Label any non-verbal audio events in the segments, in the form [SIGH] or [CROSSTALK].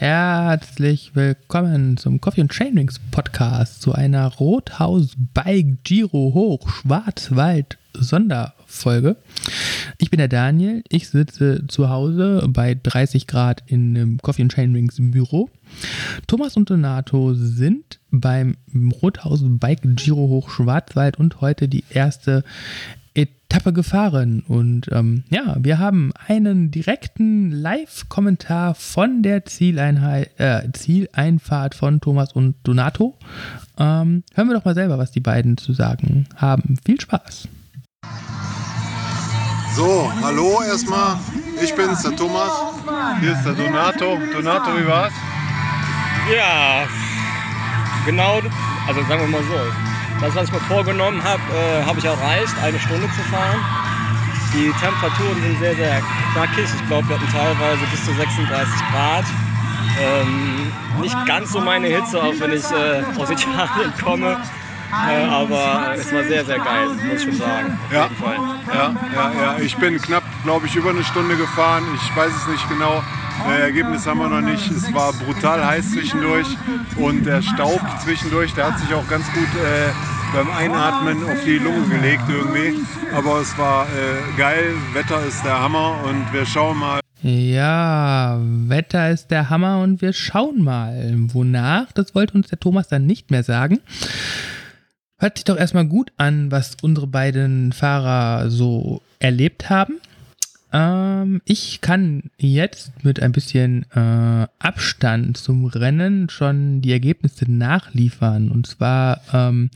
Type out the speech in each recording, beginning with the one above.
Herzlich willkommen zum Coffee and Chainrings Podcast zu einer Rothaus Bike Giro Hoch Schwarzwald Sonderfolge. Ich bin der Daniel, ich sitze zu Hause bei 30 Grad in einem Coffee and Chainrings Büro. Thomas und Donato sind beim Rothaus Bike Giro Hoch Schwarzwald und heute die erste Etappe gefahren. Und ähm, ja, wir haben einen direkten Live-Kommentar von der Zieleinheit, äh, Zieleinfahrt von Thomas und Donato. Ähm, hören wir doch mal selber, was die beiden zu sagen haben. Viel Spaß. So, hallo erstmal. Ich bin's, der Thomas. Hier ist der Donato. Donato, wie war's? Ja, genau, also sagen wir mal so. Das, was ich mir vorgenommen habe, äh, habe ich erreicht, eine Stunde zu fahren. Die Temperaturen sind sehr, sehr knackig. Ich glaube, wir hatten teilweise bis zu 36 Grad. Ähm, nicht ganz so meine Hitze, auch wenn ich äh, aus Italien komme. Äh, aber es war sehr, sehr geil, muss ich schon sagen. Auf ja. jeden Fall. Ja, ja, ja. Ich bin knapp, glaube ich, über eine Stunde gefahren. Ich weiß es nicht genau. Äh, Ergebnis haben wir noch nicht. Es war brutal heiß zwischendurch und der Staub zwischendurch, der hat sich auch ganz gut äh, beim Einatmen auf die Lunge gelegt irgendwie. Aber es war äh, geil, Wetter ist der Hammer und wir schauen mal. Ja, Wetter ist der Hammer und wir schauen mal. Wonach, das wollte uns der Thomas dann nicht mehr sagen. Hört sich doch erstmal gut an, was unsere beiden Fahrer so erlebt haben. Ähm, ich kann jetzt mit ein bisschen äh, Abstand zum Rennen schon die Ergebnisse nachliefern. Und zwar, ähm,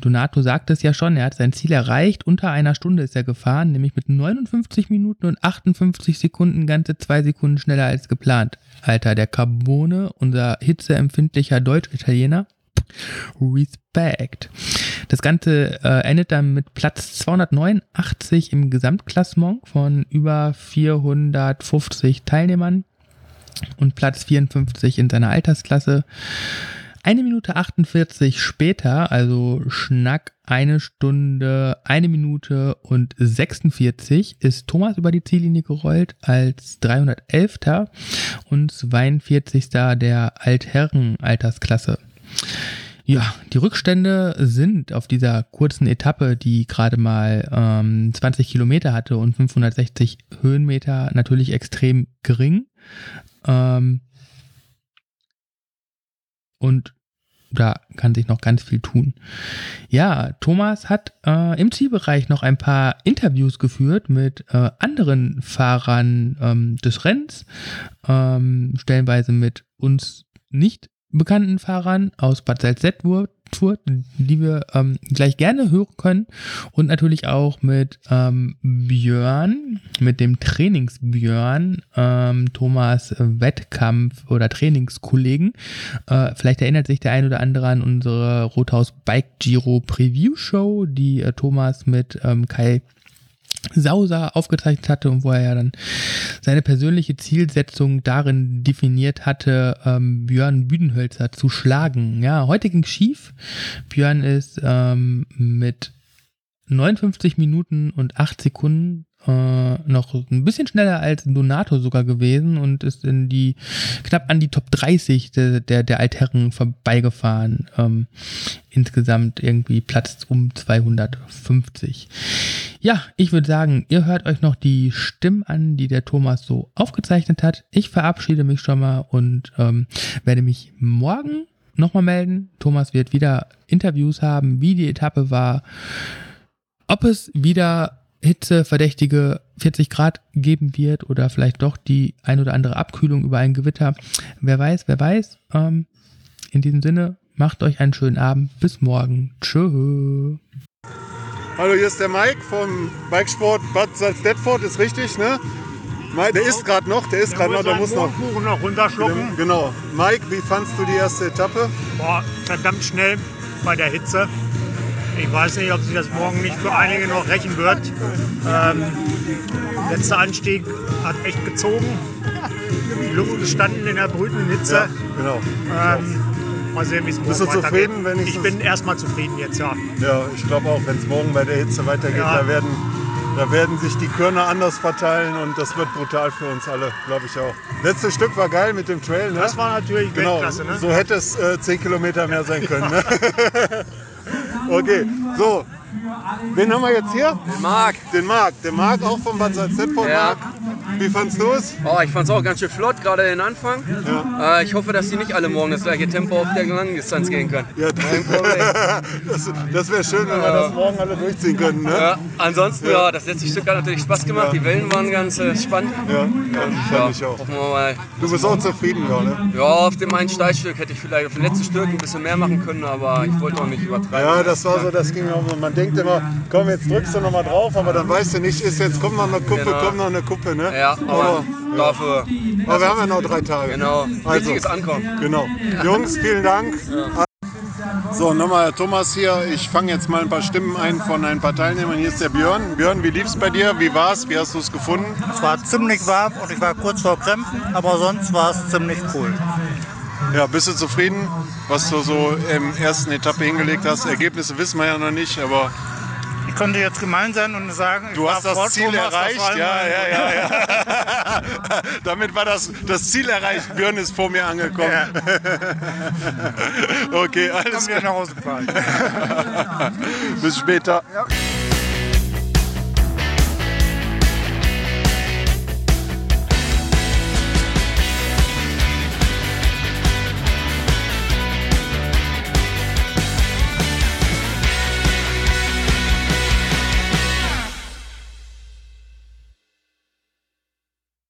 Donato sagt es ja schon, er hat sein Ziel erreicht. Unter einer Stunde ist er gefahren, nämlich mit 59 Minuten und 58 Sekunden, ganze zwei Sekunden schneller als geplant. Alter, der Carbone, unser hitzeempfindlicher Deutsch-Italiener. Respect. Das Ganze äh, endet dann mit Platz 289 im Gesamtklassement von über 450 Teilnehmern und Platz 54 in seiner Altersklasse. Eine Minute 48 später, also Schnack eine Stunde, eine Minute und 46, ist Thomas über die Ziellinie gerollt als 311. und 42. der Altherren-Altersklasse. Ja, die Rückstände sind auf dieser kurzen Etappe, die gerade mal ähm, 20 Kilometer hatte und 560 Höhenmeter, natürlich extrem gering. Ähm, und da kann sich noch ganz viel tun. Ja, Thomas hat äh, im Zielbereich noch ein paar Interviews geführt mit äh, anderen Fahrern ähm, des Rennens, ähm, stellenweise mit uns nicht bekannten Fahrern aus Bad Salzdetburg, die wir ähm, gleich gerne hören können und natürlich auch mit ähm, Björn, mit dem Trainingsbjörn, ähm, Thomas Wettkampf oder Trainingskollegen. Äh, vielleicht erinnert sich der ein oder andere an unsere Rothaus Bike Giro Preview Show, die äh, Thomas mit ähm, Kai Sauser aufgezeichnet hatte und wo er ja dann seine persönliche Zielsetzung darin definiert hatte, ähm, Björn Büdenhölzer zu schlagen. Ja, heute ging schief. Björn ist ähm, mit 59 Minuten und 8 Sekunden äh, noch ein bisschen schneller als Donato sogar gewesen und ist in die knapp an die Top 30 der, der, der Altherren vorbeigefahren. Ähm, insgesamt irgendwie Platz um 250. Ja, ich würde sagen, ihr hört euch noch die Stimmen an, die der Thomas so aufgezeichnet hat. Ich verabschiede mich schon mal und ähm, werde mich morgen nochmal melden. Thomas wird wieder Interviews haben, wie die Etappe war, ob es wieder hitzeverdächtige 40 Grad geben wird oder vielleicht doch die ein oder andere Abkühlung über ein Gewitter. Wer weiß, wer weiß. Ähm, in diesem Sinne, macht euch einen schönen Abend. Bis morgen. Tschö. Hallo, hier ist der Mike vom Bikesport Bad Salzdetford, ist richtig, ne? Der ist gerade noch, der ist gerade noch, der muss noch, noch runterschlucken. Genau. Mike, wie fandst du die erste Etappe? Boah, verdammt schnell bei der Hitze. Ich weiß nicht, ob sich das morgen nicht für einige noch rächen wird. Ähm, letzter Anstieg hat echt gezogen. Die Luft gestanden in der brütenden Hitze. Ja, genau. Ähm, mal sehen, wie es morgen Bist du zufrieden, wenn ich Ich bin erstmal zufrieden jetzt, ja. Ja, ich glaube auch, wenn es morgen bei der Hitze weitergeht, Ja. da werden Da werden sich die Körner anders verteilen und das wird brutal für uns alle, glaube ich auch. Letztes Stück war geil mit dem Trail, ne? Das war natürlich Genau, Weltklasse. Ne? so hätte es äh, 10 Kilometer mehr sein können. Ne? [LAUGHS] okay, so. Wen haben wir jetzt hier? Den Marc. Den Marc. Den Marc auch vom Bad Salzdetford. Ja. Marc. Wie fandst du es? Oh, ich fand es auch ganz schön flott, gerade den Anfang. Äh, ich hoffe, dass die nicht alle morgen das gleiche Tempo auf der Langdistanz gehen können. Ja, das [LAUGHS] das wäre schön, wenn wir das morgen alle durchziehen könnten. Ne? Ja, ansonsten, ja. das letzte Stück hat natürlich Spaß gemacht. Die Wellen waren ganz äh, spannend. Ja, ja, Ja, fand ich auch. Du bist auch zufrieden, ja, ne? Ja, auf dem einen Steilstück hätte ich vielleicht auf dem letzten Stück ein bisschen mehr machen können, aber ich wollte auch nicht übertreiben. Ja, das war so, das ging auch. Man denkt immer, komm, jetzt drückst du noch mal drauf, aber dann weißt du nicht, ist jetzt, kommt noch eine Kuppe, Genau. kommt noch eine Kuppe, ne? Ja, aber dafür, Aber wir haben ja noch drei Tage. genau, Also. wichtiges Ankommen. Genau. Jungs, vielen Dank. So, nochmal Thomas hier. Ich fange jetzt mal ein paar Stimmen ein von ein paar Teilnehmern. Hier ist der Björn. Björn, wie lief's bei dir? Wie war's? Wie hast du es gefunden? Es war ziemlich warm und ich war kurz vor Krämpfen, aber sonst war es ziemlich cool. Ja, bist du zufrieden, was du so im ersten Etappe hingelegt hast? Ergebnisse wissen wir ja noch nicht, aber könnte jetzt gemein sein und sagen, ich du hast das Ziel das erreicht. Ja, ja, ja, ja. [LAUGHS] Damit war das, das Ziel erreicht. Björn ist vor mir angekommen. [LAUGHS] Okay, alles gefahren. [LAUGHS] Bis später.